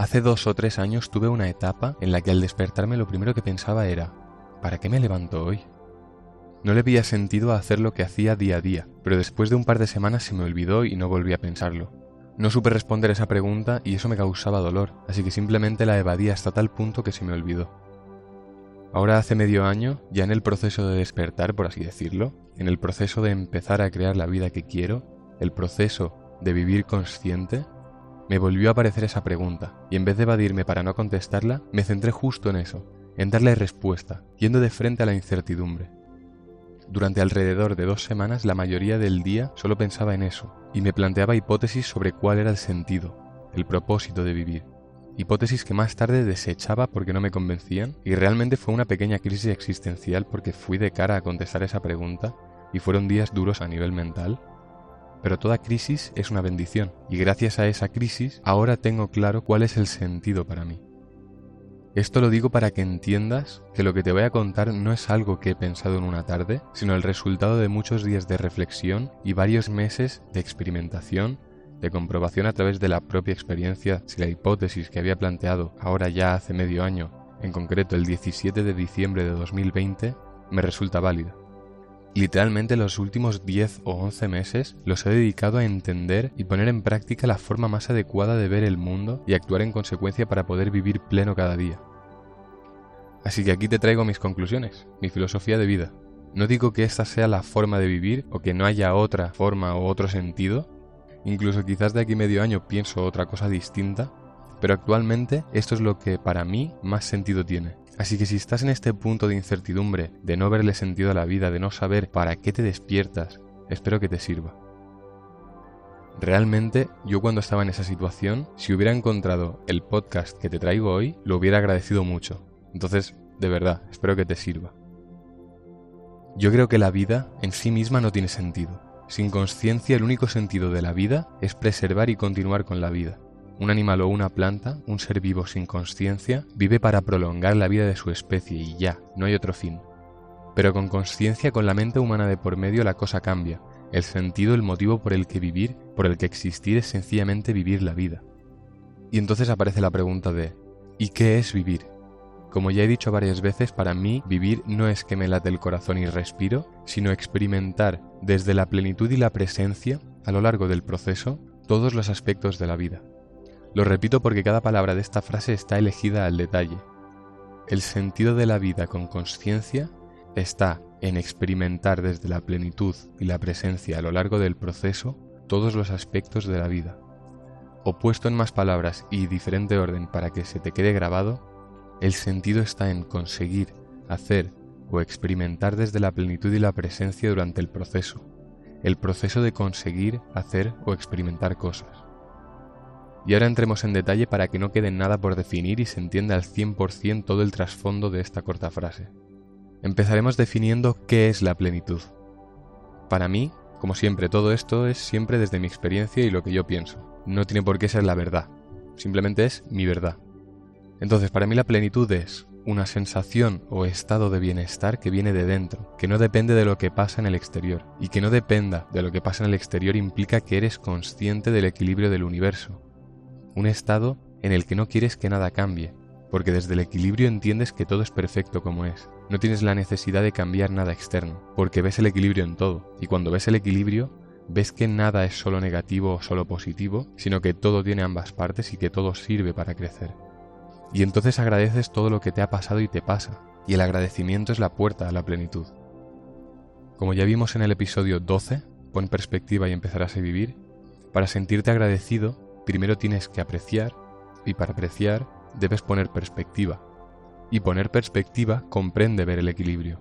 Hace dos o tres años tuve una etapa en la que al despertarme lo primero que pensaba era, ¿para qué me levanto hoy? No le había sentido a hacer lo que hacía día a día, pero después de un par de semanas se me olvidó y no volví a pensarlo. No supe responder esa pregunta y eso me causaba dolor, así que simplemente la evadí hasta tal punto que se me olvidó. Ahora hace medio año, ya en el proceso de despertar, por así decirlo, en el proceso de empezar a crear la vida que quiero, el proceso de vivir consciente, me volvió a aparecer esa pregunta, y en vez de evadirme para no contestarla, me centré justo en eso, en darle respuesta, yendo de frente a la incertidumbre. Durante alrededor de dos semanas la mayoría del día solo pensaba en eso, y me planteaba hipótesis sobre cuál era el sentido, el propósito de vivir. Hipótesis que más tarde desechaba porque no me convencían, y realmente fue una pequeña crisis existencial porque fui de cara a contestar esa pregunta, y fueron días duros a nivel mental, pero toda crisis es una bendición y gracias a esa crisis ahora tengo claro cuál es el sentido para mí. Esto lo digo para que entiendas que lo que te voy a contar no es algo que he pensado en una tarde, sino el resultado de muchos días de reflexión y varios meses de experimentación, de comprobación a través de la propia experiencia si la hipótesis que había planteado ahora ya hace medio año, en concreto el 17 de diciembre de 2020, me resulta válida. Literalmente los últimos 10 o 11 meses los he dedicado a entender y poner en práctica la forma más adecuada de ver el mundo y actuar en consecuencia para poder vivir pleno cada día. Así que aquí te traigo mis conclusiones, mi filosofía de vida. No digo que esta sea la forma de vivir o que no haya otra forma o otro sentido, incluso quizás de aquí medio año pienso otra cosa distinta, pero actualmente esto es lo que para mí más sentido tiene. Así que si estás en este punto de incertidumbre, de no verle sentido a la vida, de no saber para qué te despiertas, espero que te sirva. Realmente, yo cuando estaba en esa situación, si hubiera encontrado el podcast que te traigo hoy, lo hubiera agradecido mucho. Entonces, de verdad, espero que te sirva. Yo creo que la vida en sí misma no tiene sentido. Sin conciencia, el único sentido de la vida es preservar y continuar con la vida. Un animal o una planta, un ser vivo sin conciencia, vive para prolongar la vida de su especie y ya, no hay otro fin. Pero con conciencia, con la mente humana de por medio, la cosa cambia. El sentido, el motivo por el que vivir, por el que existir es sencillamente vivir la vida. Y entonces aparece la pregunta de, ¿y qué es vivir? Como ya he dicho varias veces, para mí vivir no es que me late el corazón y respiro, sino experimentar desde la plenitud y la presencia, a lo largo del proceso, todos los aspectos de la vida. Lo repito porque cada palabra de esta frase está elegida al detalle. El sentido de la vida con conciencia está en experimentar desde la plenitud y la presencia a lo largo del proceso todos los aspectos de la vida. O puesto en más palabras y diferente orden para que se te quede grabado, el sentido está en conseguir, hacer o experimentar desde la plenitud y la presencia durante el proceso, el proceso de conseguir, hacer o experimentar cosas. Y ahora entremos en detalle para que no quede nada por definir y se entienda al 100% todo el trasfondo de esta corta frase. Empezaremos definiendo qué es la plenitud. Para mí, como siempre, todo esto es siempre desde mi experiencia y lo que yo pienso. No tiene por qué ser la verdad, simplemente es mi verdad. Entonces, para mí la plenitud es una sensación o estado de bienestar que viene de dentro, que no depende de lo que pasa en el exterior, y que no dependa de lo que pasa en el exterior implica que eres consciente del equilibrio del universo, un estado en el que no quieres que nada cambie, porque desde el equilibrio entiendes que todo es perfecto como es. No tienes la necesidad de cambiar nada externo, porque ves el equilibrio en todo, y cuando ves el equilibrio, ves que nada es solo negativo o solo positivo, sino que todo tiene ambas partes y que todo sirve para crecer. Y entonces agradeces todo lo que te ha pasado y te pasa, y el agradecimiento es la puerta a la plenitud. Como ya vimos en el episodio 12, pon perspectiva y empezarás a vivir, para sentirte agradecido primero tienes que apreciar y para apreciar debes poner perspectiva. Y poner perspectiva comprende ver el equilibrio.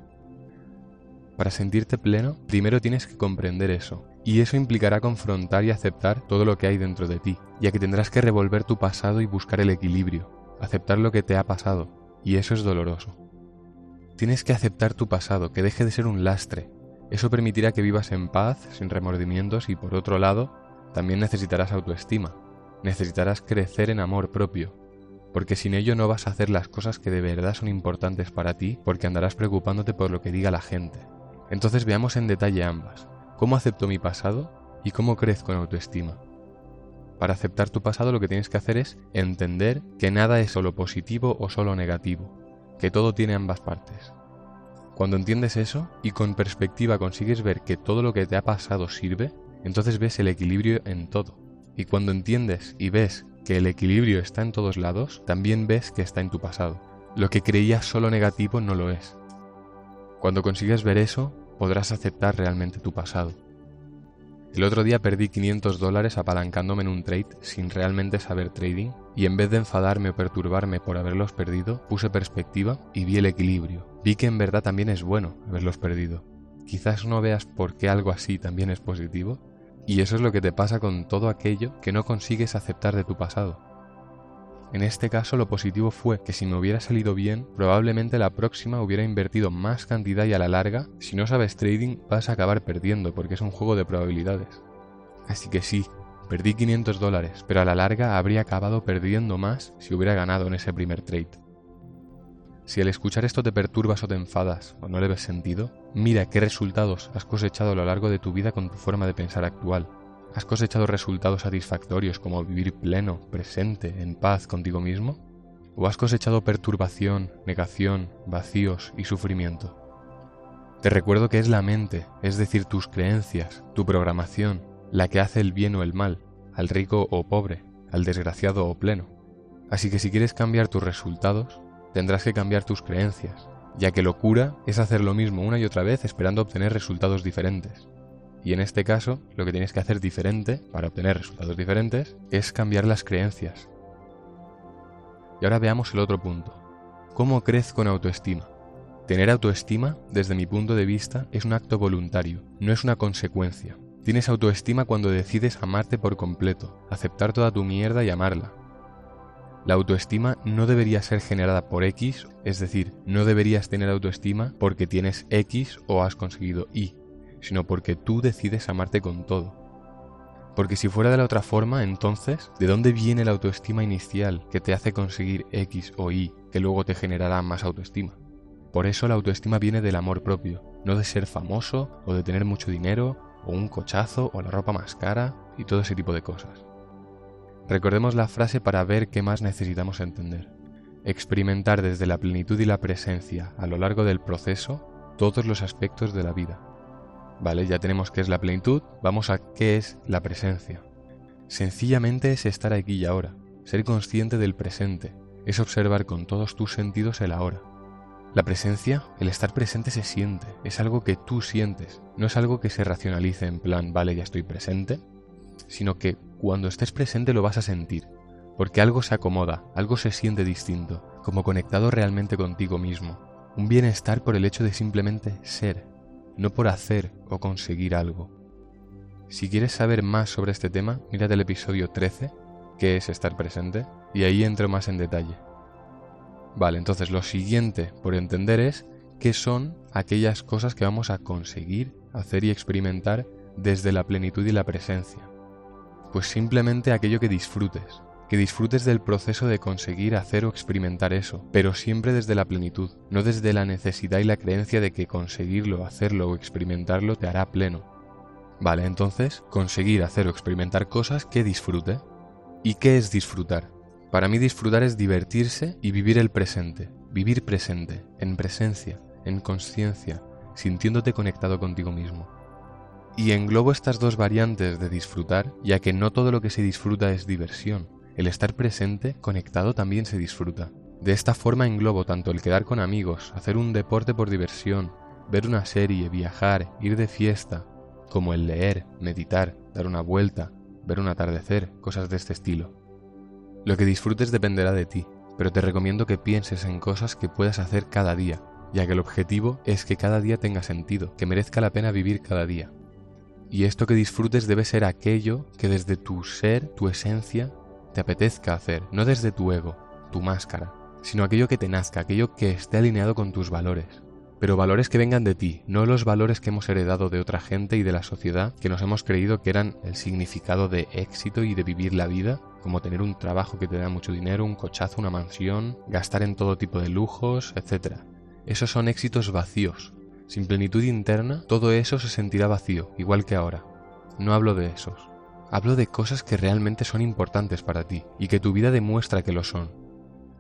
Para sentirte pleno, primero tienes que comprender eso, y eso implicará confrontar y aceptar todo lo que hay dentro de ti, ya que tendrás que revolver tu pasado y buscar el equilibrio, aceptar lo que te ha pasado, y eso es doloroso. Tienes que aceptar tu pasado, que deje de ser un lastre. Eso permitirá que vivas en paz, sin remordimientos y por otro lado, también necesitarás autoestima, necesitarás crecer en amor propio, porque sin ello no vas a hacer las cosas que de verdad son importantes para ti, porque andarás preocupándote por lo que diga la gente. Entonces veamos en detalle ambas, cómo acepto mi pasado y cómo crezco en autoestima. Para aceptar tu pasado lo que tienes que hacer es entender que nada es solo positivo o solo negativo, que todo tiene ambas partes. Cuando entiendes eso y con perspectiva consigues ver que todo lo que te ha pasado sirve, entonces ves el equilibrio en todo. Y cuando entiendes y ves que el equilibrio está en todos lados, también ves que está en tu pasado. Lo que creías solo negativo no lo es. Cuando consigues ver eso, podrás aceptar realmente tu pasado. El otro día perdí 500 dólares apalancándome en un trade sin realmente saber trading y en vez de enfadarme o perturbarme por haberlos perdido, puse perspectiva y vi el equilibrio. Vi que en verdad también es bueno haberlos perdido. Quizás no veas por qué algo así también es positivo y eso es lo que te pasa con todo aquello que no consigues aceptar de tu pasado. En este caso lo positivo fue que si me hubiera salido bien, probablemente la próxima hubiera invertido más cantidad y a la larga, si no sabes trading vas a acabar perdiendo porque es un juego de probabilidades. Así que sí, perdí 500 dólares, pero a la larga habría acabado perdiendo más si hubiera ganado en ese primer trade. Si al escuchar esto te perturbas o te enfadas o no le ves sentido, mira qué resultados has cosechado a lo largo de tu vida con tu forma de pensar actual ¿Has cosechado resultados satisfactorios como vivir pleno, presente, en paz contigo mismo? ¿O has cosechado perturbación, negación, vacíos y sufrimiento? Te recuerdo que es la mente, es decir, tus creencias, tu programación, la que hace el bien o el mal, al rico o pobre, al desgraciado o pleno. Así que si quieres cambiar tus resultados, tendrás que cambiar tus creencias, ya que locura es hacer lo mismo una y otra vez esperando obtener resultados diferentes. Y en este caso, lo que tienes que hacer diferente para obtener resultados diferentes es cambiar las creencias. Y ahora veamos el otro punto. ¿Cómo crezco en autoestima? Tener autoestima, desde mi punto de vista, es un acto voluntario, no es una consecuencia. Tienes autoestima cuando decides amarte por completo, aceptar toda tu mierda y amarla. La autoestima no debería ser generada por X, es decir, no deberías tener autoestima porque tienes X o has conseguido Y sino porque tú decides amarte con todo. Porque si fuera de la otra forma, entonces, ¿de dónde viene la autoestima inicial que te hace conseguir X o Y que luego te generará más autoestima? Por eso la autoestima viene del amor propio, no de ser famoso o de tener mucho dinero o un cochazo o la ropa más cara y todo ese tipo de cosas. Recordemos la frase para ver qué más necesitamos entender. Experimentar desde la plenitud y la presencia a lo largo del proceso todos los aspectos de la vida, Vale, ya tenemos qué es la plenitud, vamos a qué es la presencia. Sencillamente es estar aquí y ahora, ser consciente del presente, es observar con todos tus sentidos el ahora. La presencia, el estar presente se siente, es algo que tú sientes, no es algo que se racionalice en plan, vale, ya estoy presente, sino que cuando estés presente lo vas a sentir, porque algo se acomoda, algo se siente distinto, como conectado realmente contigo mismo, un bienestar por el hecho de simplemente ser, no por hacer o conseguir algo. Si quieres saber más sobre este tema, mírate el episodio 13, que es estar presente, y ahí entro más en detalle. Vale, entonces lo siguiente por entender es qué son aquellas cosas que vamos a conseguir hacer y experimentar desde la plenitud y la presencia. Pues simplemente aquello que disfrutes, que disfrutes del proceso de conseguir hacer o experimentar eso, pero siempre desde la plenitud, no desde la necesidad y la creencia de que conseguirlo, hacerlo o experimentarlo te hará pleno. Vale, entonces, conseguir hacer o experimentar cosas que disfrute. ¿Y qué es disfrutar? Para mí disfrutar es divertirse y vivir el presente, vivir presente, en presencia, en conciencia, sintiéndote conectado contigo mismo. Y englobo estas dos variantes de disfrutar, ya que no todo lo que se disfruta es diversión, el estar presente, conectado, también se disfruta. De esta forma englobo tanto el quedar con amigos, hacer un deporte por diversión, ver una serie, viajar, ir de fiesta, como el leer, meditar, dar una vuelta, ver un atardecer, cosas de este estilo. Lo que disfrutes dependerá de ti, pero te recomiendo que pienses en cosas que puedas hacer cada día, ya que el objetivo es que cada día tenga sentido, que merezca la pena vivir cada día. Y esto que disfrutes debe ser aquello que desde tu ser, tu esencia, te apetezca hacer, no desde tu ego, tu máscara, sino aquello que te nazca, aquello que esté alineado con tus valores. Pero valores que vengan de ti, no los valores que hemos heredado de otra gente y de la sociedad que nos hemos creído que eran el significado de éxito y de vivir la vida, como tener un trabajo que te da mucho dinero, un cochazo, una mansión, gastar en todo tipo de lujos, etc. Esos son éxitos vacíos. Sin plenitud interna, todo eso se sentirá vacío, igual que ahora. No hablo de esos. Hablo de cosas que realmente son importantes para ti y que tu vida demuestra que lo son.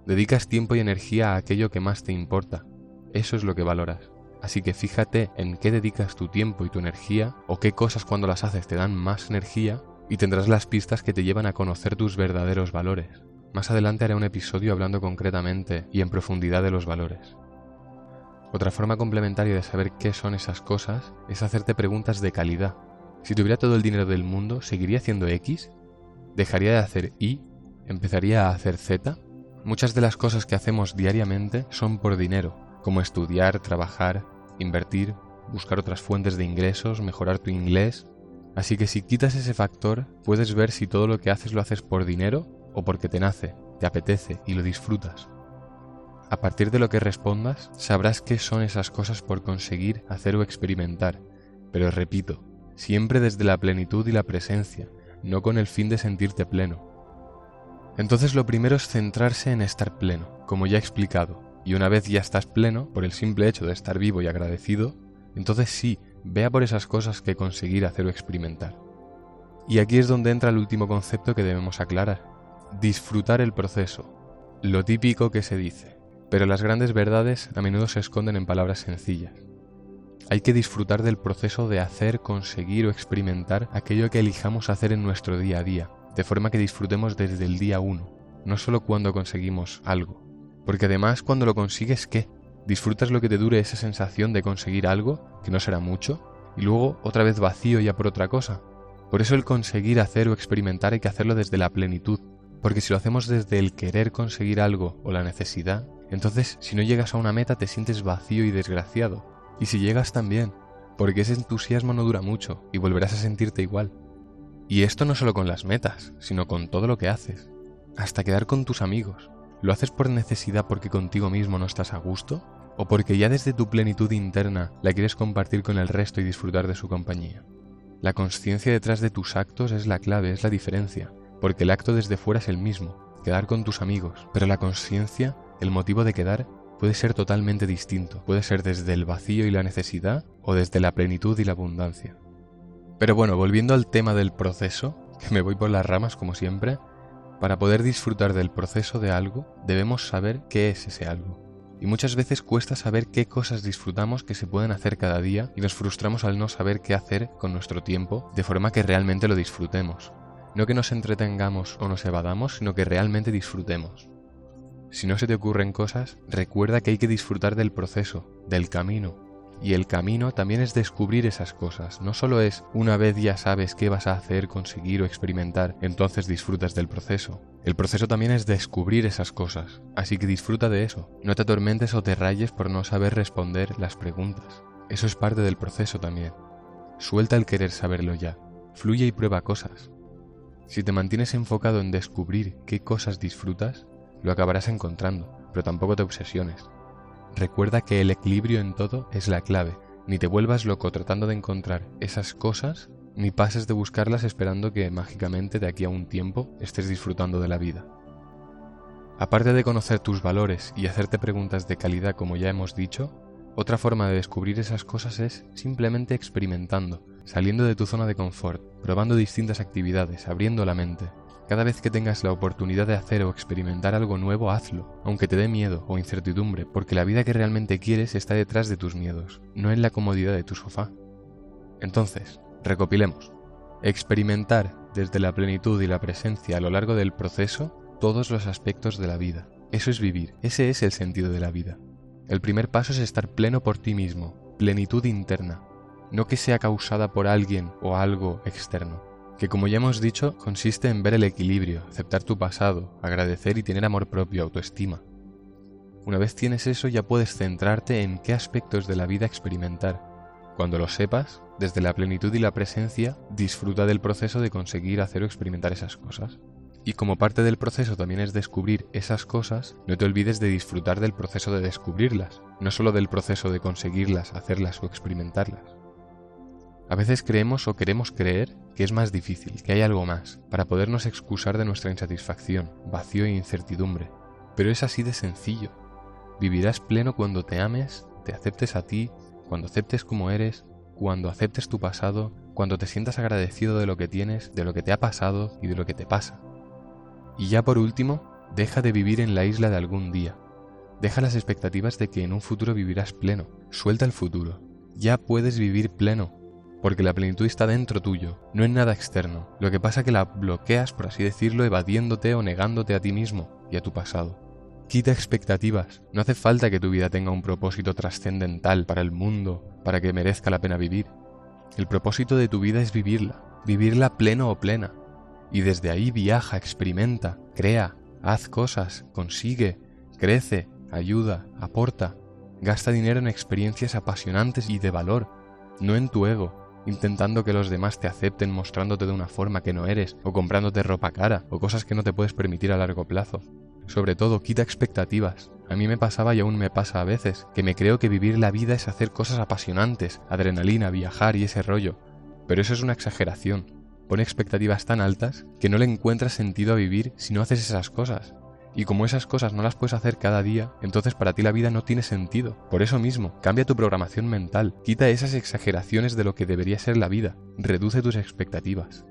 Dedicas tiempo y energía a aquello que más te importa. Eso es lo que valoras. Así que fíjate en qué dedicas tu tiempo y tu energía o qué cosas cuando las haces te dan más energía y tendrás las pistas que te llevan a conocer tus verdaderos valores. Más adelante haré un episodio hablando concretamente y en profundidad de los valores. Otra forma complementaria de saber qué son esas cosas es hacerte preguntas de calidad. Si tuviera todo el dinero del mundo, ¿seguiría haciendo X? ¿Dejaría de hacer Y? ¿Empezaría a hacer Z? Muchas de las cosas que hacemos diariamente son por dinero, como estudiar, trabajar, invertir, buscar otras fuentes de ingresos, mejorar tu inglés. Así que si quitas ese factor, puedes ver si todo lo que haces lo haces por dinero o porque te nace, te apetece y lo disfrutas. A partir de lo que respondas, sabrás qué son esas cosas por conseguir, hacer o experimentar. Pero repito, siempre desde la plenitud y la presencia, no con el fin de sentirte pleno. Entonces lo primero es centrarse en estar pleno, como ya he explicado, y una vez ya estás pleno, por el simple hecho de estar vivo y agradecido, entonces sí, vea por esas cosas que conseguir hacer o experimentar. Y aquí es donde entra el último concepto que debemos aclarar, disfrutar el proceso, lo típico que se dice, pero las grandes verdades a menudo se esconden en palabras sencillas. Hay que disfrutar del proceso de hacer, conseguir o experimentar aquello que elijamos hacer en nuestro día a día, de forma que disfrutemos desde el día uno, no solo cuando conseguimos algo. Porque además cuando lo consigues, ¿qué? Disfrutas lo que te dure esa sensación de conseguir algo, que no será mucho, y luego otra vez vacío ya por otra cosa. Por eso el conseguir hacer o experimentar hay que hacerlo desde la plenitud, porque si lo hacemos desde el querer conseguir algo o la necesidad, entonces si no llegas a una meta te sientes vacío y desgraciado. Y si llegas también, porque ese entusiasmo no dura mucho y volverás a sentirte igual. Y esto no solo con las metas, sino con todo lo que haces. Hasta quedar con tus amigos. ¿Lo haces por necesidad porque contigo mismo no estás a gusto? ¿O porque ya desde tu plenitud interna la quieres compartir con el resto y disfrutar de su compañía? La conciencia detrás de tus actos es la clave, es la diferencia porque el acto desde fuera es el mismo, quedar con tus amigos, pero la conciencia, el motivo de quedar, puede ser totalmente distinto, puede ser desde el vacío y la necesidad o desde la plenitud y la abundancia. Pero bueno, volviendo al tema del proceso, que me voy por las ramas como siempre, para poder disfrutar del proceso de algo debemos saber qué es ese algo. Y muchas veces cuesta saber qué cosas disfrutamos que se pueden hacer cada día y nos frustramos al no saber qué hacer con nuestro tiempo de forma que realmente lo disfrutemos. No que nos entretengamos o nos evadamos, sino que realmente disfrutemos. Si no se te ocurren cosas, recuerda que hay que disfrutar del proceso, del camino. Y el camino también es descubrir esas cosas. No solo es una vez ya sabes qué vas a hacer, conseguir o experimentar, entonces disfrutas del proceso. El proceso también es descubrir esas cosas. Así que disfruta de eso. No te atormentes o te rayes por no saber responder las preguntas. Eso es parte del proceso también. Suelta el querer saberlo ya. Fluye y prueba cosas. Si te mantienes enfocado en descubrir qué cosas disfrutas, lo acabarás encontrando, pero tampoco te obsesiones. Recuerda que el equilibrio en todo es la clave, ni te vuelvas loco tratando de encontrar esas cosas, ni pases de buscarlas esperando que mágicamente de aquí a un tiempo estés disfrutando de la vida. Aparte de conocer tus valores y hacerte preguntas de calidad como ya hemos dicho, otra forma de descubrir esas cosas es simplemente experimentando, saliendo de tu zona de confort, probando distintas actividades, abriendo la mente. Cada vez que tengas la oportunidad de hacer o experimentar algo nuevo, hazlo, aunque te dé miedo o incertidumbre, porque la vida que realmente quieres está detrás de tus miedos, no en la comodidad de tu sofá. Entonces, recopilemos. Experimentar desde la plenitud y la presencia a lo largo del proceso todos los aspectos de la vida. Eso es vivir, ese es el sentido de la vida. El primer paso es estar pleno por ti mismo, plenitud interna, no que sea causada por alguien o algo externo, que como ya hemos dicho consiste en ver el equilibrio, aceptar tu pasado, agradecer y tener amor propio, autoestima. Una vez tienes eso ya puedes centrarte en qué aspectos de la vida experimentar. Cuando lo sepas, desde la plenitud y la presencia, disfruta del proceso de conseguir hacer o experimentar esas cosas. Y como parte del proceso también es descubrir esas cosas, no te olvides de disfrutar del proceso de descubrirlas, no solo del proceso de conseguirlas, hacerlas o experimentarlas. A veces creemos o queremos creer que es más difícil, que hay algo más, para podernos excusar de nuestra insatisfacción, vacío e incertidumbre. Pero es así de sencillo. Vivirás pleno cuando te ames, te aceptes a ti, cuando aceptes como eres, cuando aceptes tu pasado, cuando te sientas agradecido de lo que tienes, de lo que te ha pasado y de lo que te pasa. Y ya por último, deja de vivir en la isla de algún día. Deja las expectativas de que en un futuro vivirás pleno. Suelta el futuro. Ya puedes vivir pleno, porque la plenitud está dentro tuyo, no en nada externo. Lo que pasa es que la bloqueas, por así decirlo, evadiéndote o negándote a ti mismo y a tu pasado. Quita expectativas. No hace falta que tu vida tenga un propósito trascendental para el mundo, para que merezca la pena vivir. El propósito de tu vida es vivirla, vivirla pleno o plena. Y desde ahí viaja, experimenta, crea, haz cosas, consigue, crece, ayuda, aporta. Gasta dinero en experiencias apasionantes y de valor, no en tu ego, intentando que los demás te acepten mostrándote de una forma que no eres, o comprándote ropa cara, o cosas que no te puedes permitir a largo plazo. Sobre todo, quita expectativas. A mí me pasaba y aún me pasa a veces, que me creo que vivir la vida es hacer cosas apasionantes, adrenalina, viajar y ese rollo. Pero eso es una exageración. Pone expectativas tan altas que no le encuentras sentido a vivir si no haces esas cosas. Y como esas cosas no las puedes hacer cada día, entonces para ti la vida no tiene sentido. Por eso mismo, cambia tu programación mental, quita esas exageraciones de lo que debería ser la vida, reduce tus expectativas.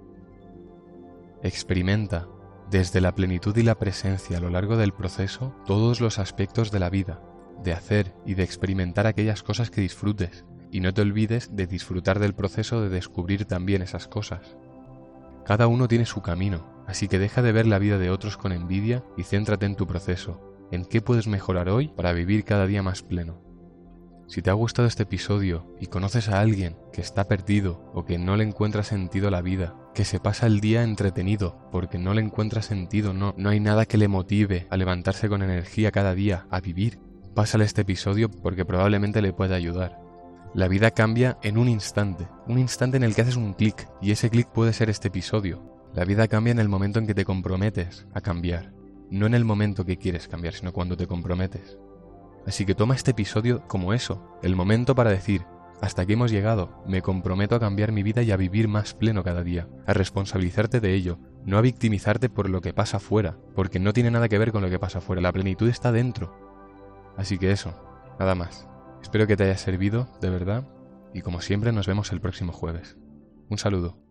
Experimenta, desde la plenitud y la presencia a lo largo del proceso, todos los aspectos de la vida, de hacer y de experimentar aquellas cosas que disfrutes, y no te olvides de disfrutar del proceso de descubrir también esas cosas. Cada uno tiene su camino, Así que deja de ver la vida de otros con envidia y céntrate en tu proceso, en qué puedes mejorar hoy para vivir cada día más pleno. Si te ha gustado este episodio y conoces a alguien que está perdido o que no le encuentra sentido a la vida, que se pasa el día entretenido porque no le encuentra sentido, no, no hay nada que le motive a levantarse con energía cada día, a vivir, pásale este episodio porque probablemente le pueda ayudar. La vida cambia en un instante, un instante en el que haces un clic y ese clic puede ser este episodio, la vida cambia en el momento en que te comprometes a cambiar, no en el momento que quieres cambiar, sino cuando te comprometes. Así que toma este episodio como eso, el momento para decir, hasta aquí hemos llegado, me comprometo a cambiar mi vida y a vivir más pleno cada día, a responsabilizarte de ello, no a victimizarte por lo que pasa afuera, porque no tiene nada que ver con lo que pasa afuera, la plenitud está dentro. Así que eso, nada más. Espero que te haya servido, de verdad, y como siempre nos vemos el próximo jueves. Un saludo.